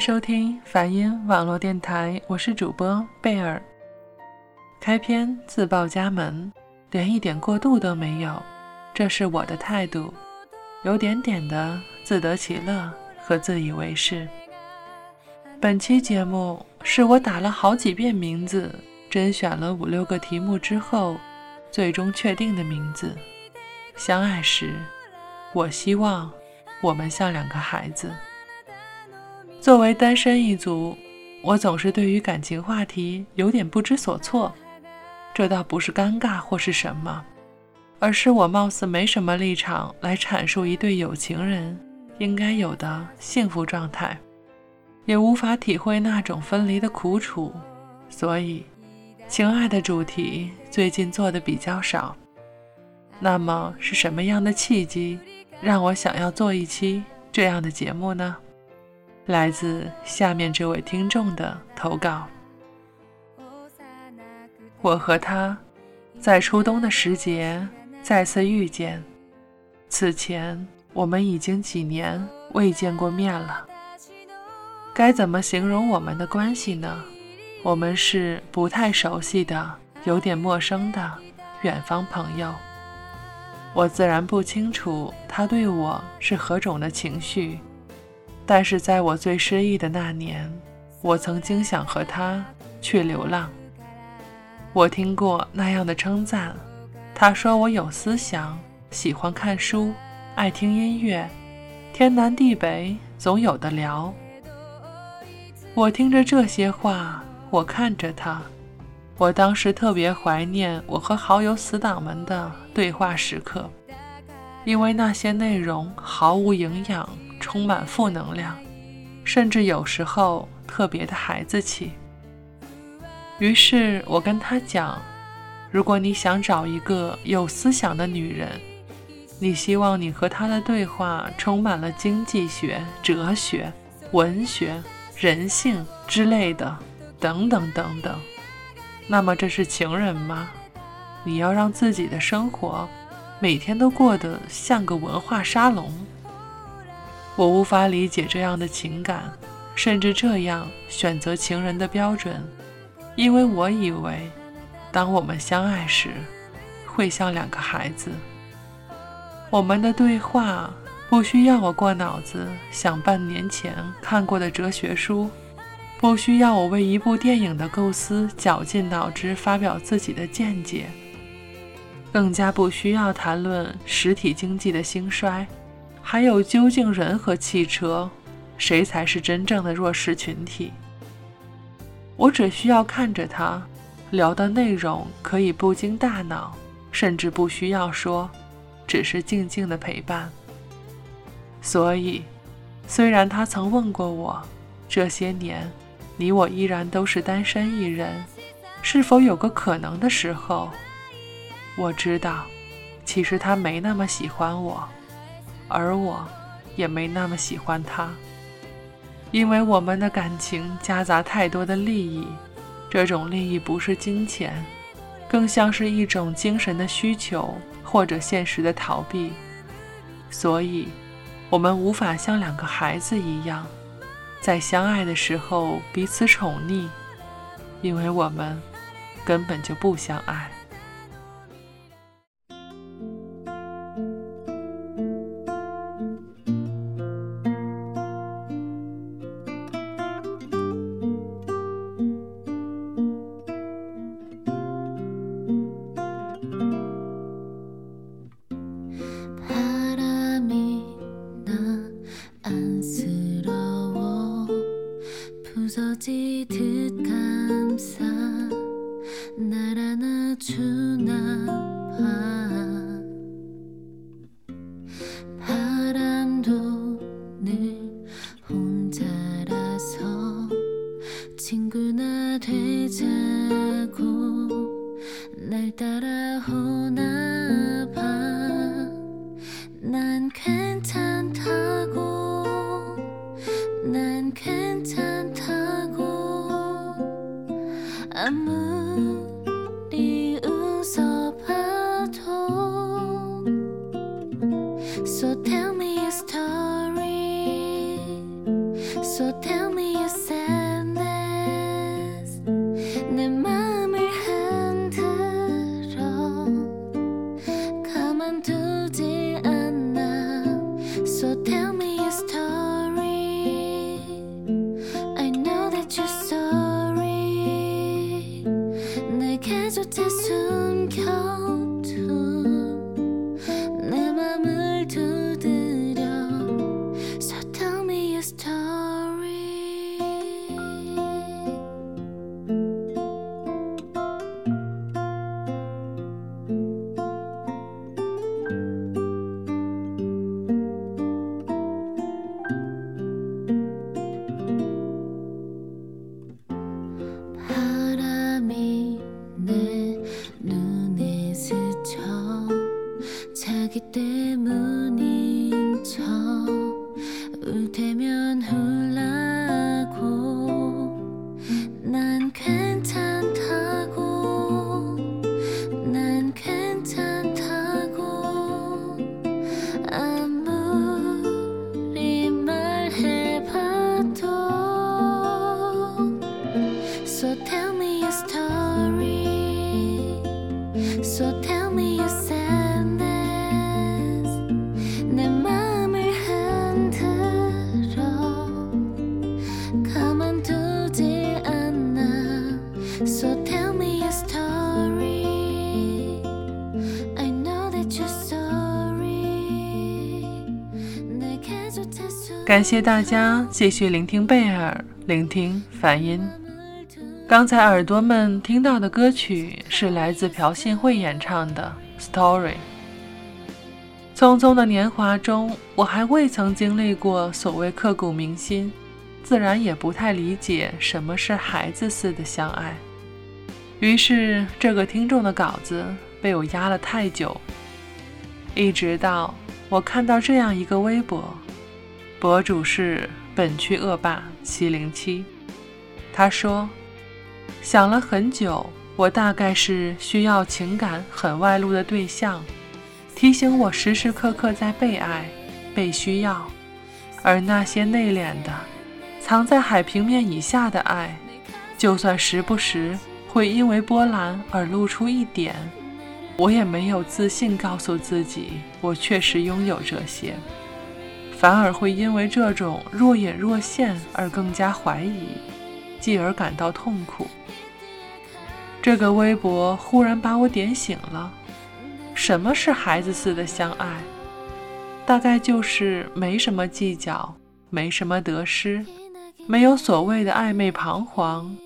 收听梵音网络电台，我是主播贝尔。开篇自报家门，连一点过度都没有，这是我的态度，有点点的自得其乐和自以为是。本期节目是我打了好几遍名字，甄选了五六个题目之后，最终确定的名字。相爱时，我希望我们像两个孩子。作为单身一族，我总是对于感情话题有点不知所措。这倒不是尴尬或是什么，而是我貌似没什么立场来阐述一对有情人应该有的幸福状态，也无法体会那种分离的苦楚。所以，情爱的主题最近做的比较少。那么，是什么样的契机让我想要做一期这样的节目呢？来自下面这位听众的投稿。我和他在初冬的时节再次遇见，此前我们已经几年未见过面了。该怎么形容我们的关系呢？我们是不太熟悉的、有点陌生的远方朋友。我自然不清楚他对我是何种的情绪。但是在我最失意的那年，我曾经想和他去流浪。我听过那样的称赞，他说我有思想，喜欢看书，爱听音乐，天南地北总有的聊。我听着这些话，我看着他，我当时特别怀念我和好友死党们的对话时刻，因为那些内容毫无营养。充满负能量，甚至有时候特别的孩子气。于是我跟他讲：“如果你想找一个有思想的女人，你希望你和她的对话充满了经济学、哲学、文学、人性之类的，等等等等。那么这是情人吗？你要让自己的生活每天都过得像个文化沙龙。”我无法理解这样的情感，甚至这样选择情人的标准，因为我以为，当我们相爱时，会像两个孩子。我们的对话不需要我过脑子想半年前看过的哲学书，不需要我为一部电影的构思绞尽脑汁发表自己的见解，更加不需要谈论实体经济的兴衰。还有，究竟人和汽车，谁才是真正的弱势群体？我只需要看着他聊的内容，可以不经大脑，甚至不需要说，只是静静的陪伴。所以，虽然他曾问过我，这些年你我依然都是单身一人，是否有个可能的时候？我知道，其实他没那么喜欢我。而我，也没那么喜欢他，因为我们的感情夹杂太多的利益，这种利益不是金钱，更像是一种精神的需求或者现实的逃避，所以，我们无法像两个孩子一样，在相爱的时候彼此宠溺，因为我们根本就不相爱。in my 感谢大家继续聆听贝尔，聆听梵音。刚才耳朵们听到的歌曲是来自朴信惠演唱的《Story》。匆匆的年华中，我还未曾经历过所谓刻骨铭心，自然也不太理解什么是孩子似的相爱。于是，这个听众的稿子被我压了太久，一直到我看到这样一个微博。博主是本区恶霸七零七，他说：“想了很久，我大概是需要情感很外露的对象，提醒我时时刻刻在被爱、被需要。而那些内敛的、藏在海平面以下的爱，就算时不时会因为波澜而露出一点，我也没有自信告诉自己，我确实拥有这些。”反而会因为这种若隐若现而更加怀疑，继而感到痛苦。这个微博忽然把我点醒了：什么是孩子似的相爱？大概就是没什么计较，没什么得失，没有所谓的暧昧彷徨，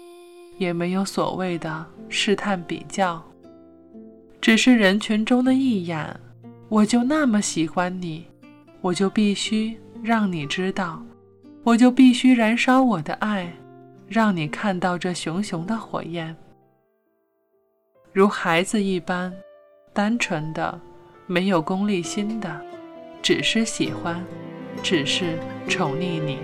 也没有所谓的试探比较，只是人群中的一眼，我就那么喜欢你。我就必须让你知道，我就必须燃烧我的爱，让你看到这熊熊的火焰，如孩子一般，单纯的，没有功利心的，只是喜欢，只是宠溺你。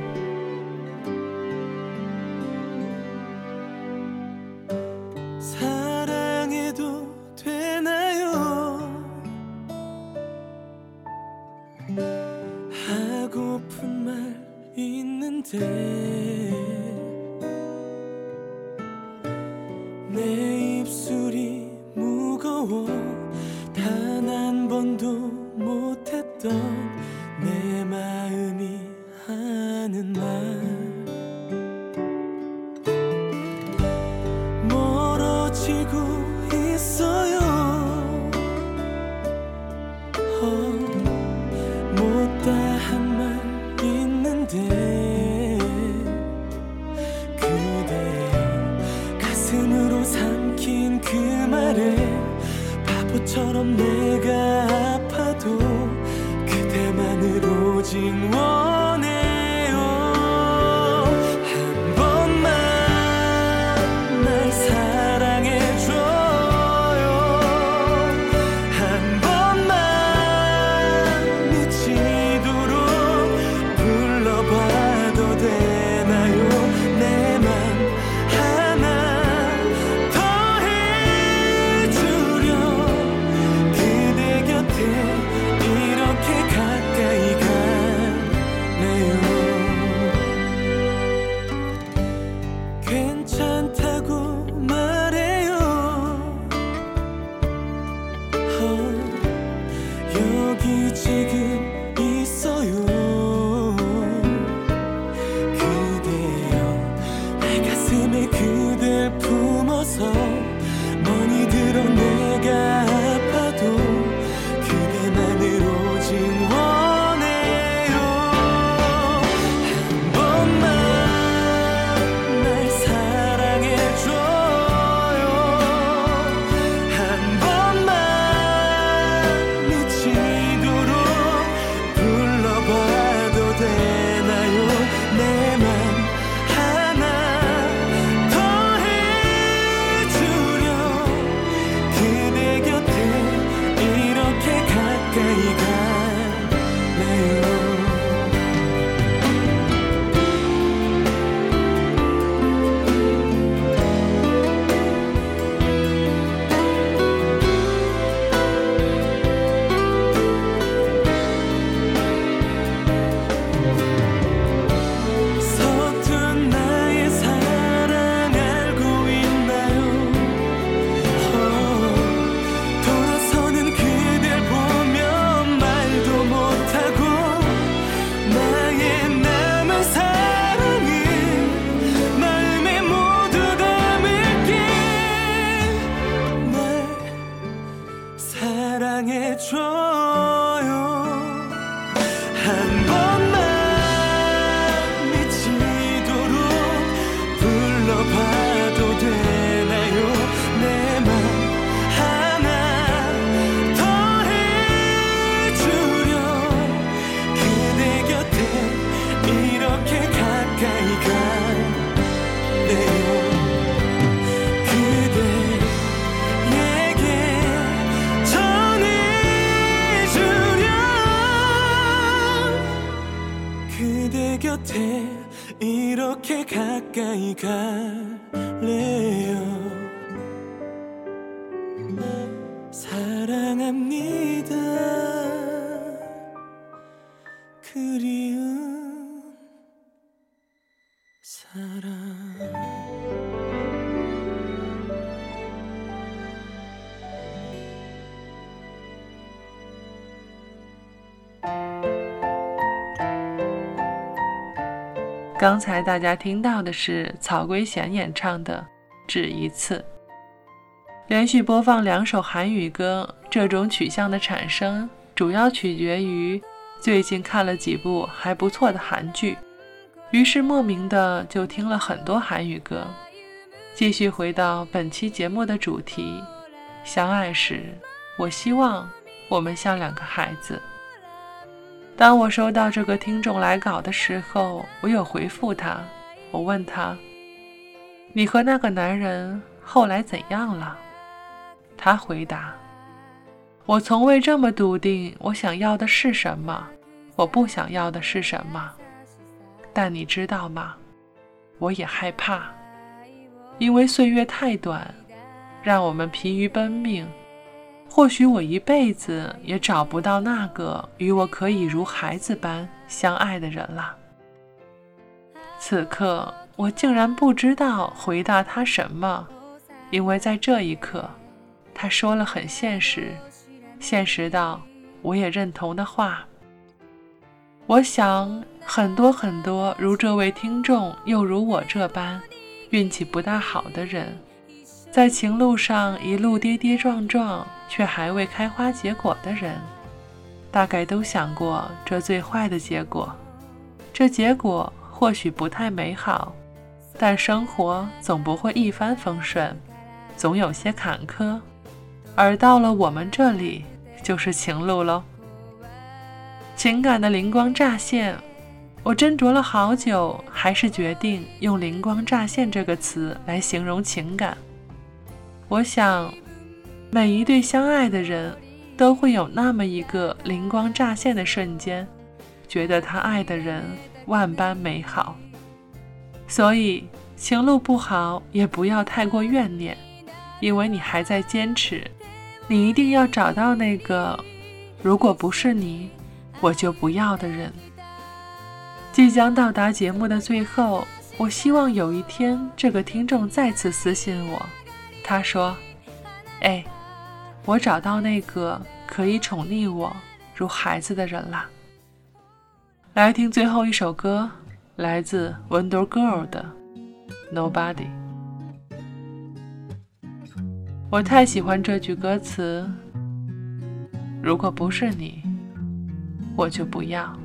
번도 못했던 내 마음이 하는 말. 처럼 내가 아파도 그대만을 오직 원 여기 지금 看一看脸刚才大家听到的是曹圭贤演唱的《只一次》。连续播放两首韩语歌，这种取向的产生主要取决于最近看了几部还不错的韩剧，于是莫名的就听了很多韩语歌。继续回到本期节目的主题：相爱时，我希望我们像两个孩子。当我收到这个听众来稿的时候，我有回复他。我问他：“你和那个男人后来怎样了？”他回答：“我从未这么笃定我想要的是什么，我不想要的是什么。但你知道吗？我也害怕，因为岁月太短，让我们疲于奔命。”或许我一辈子也找不到那个与我可以如孩子般相爱的人了。此刻我竟然不知道回答他什么，因为在这一刻，他说了很现实、现实到我也认同的话。我想很多很多如这位听众又如我这般运气不大好的人。在情路上一路跌跌撞撞，却还未开花结果的人，大概都想过这最坏的结果。这结果或许不太美好，但生活总不会一帆风顺，总有些坎坷。而到了我们这里，就是情路喽。情感的灵光乍现，我斟酌了好久，还是决定用“灵光乍现”这个词来形容情感。我想，每一对相爱的人都会有那么一个灵光乍现的瞬间，觉得他爱的人万般美好。所以，情路不好也不要太过怨念，因为你还在坚持。你一定要找到那个，如果不是你，我就不要的人。即将到达节目的最后，我希望有一天这个听众再次私信我。他说：“哎，我找到那个可以宠溺我如孩子的人啦。”来听最后一首歌，来自 Wonder Girl 的《Nobody》。我太喜欢这句歌词：“如果不是你，我就不要。”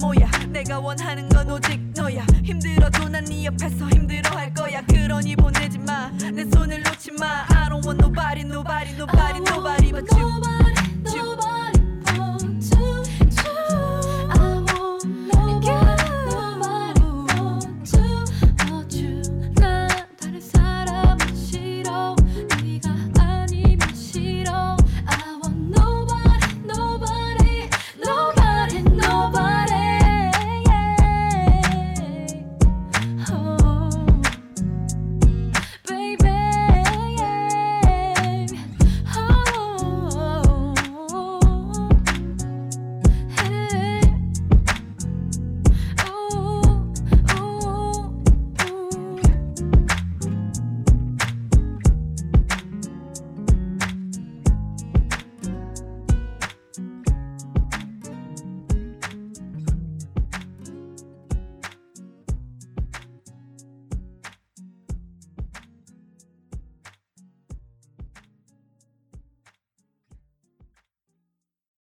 뭐야? 내가 원하는 건 오직 너야. 힘들어도 난 네 옆에서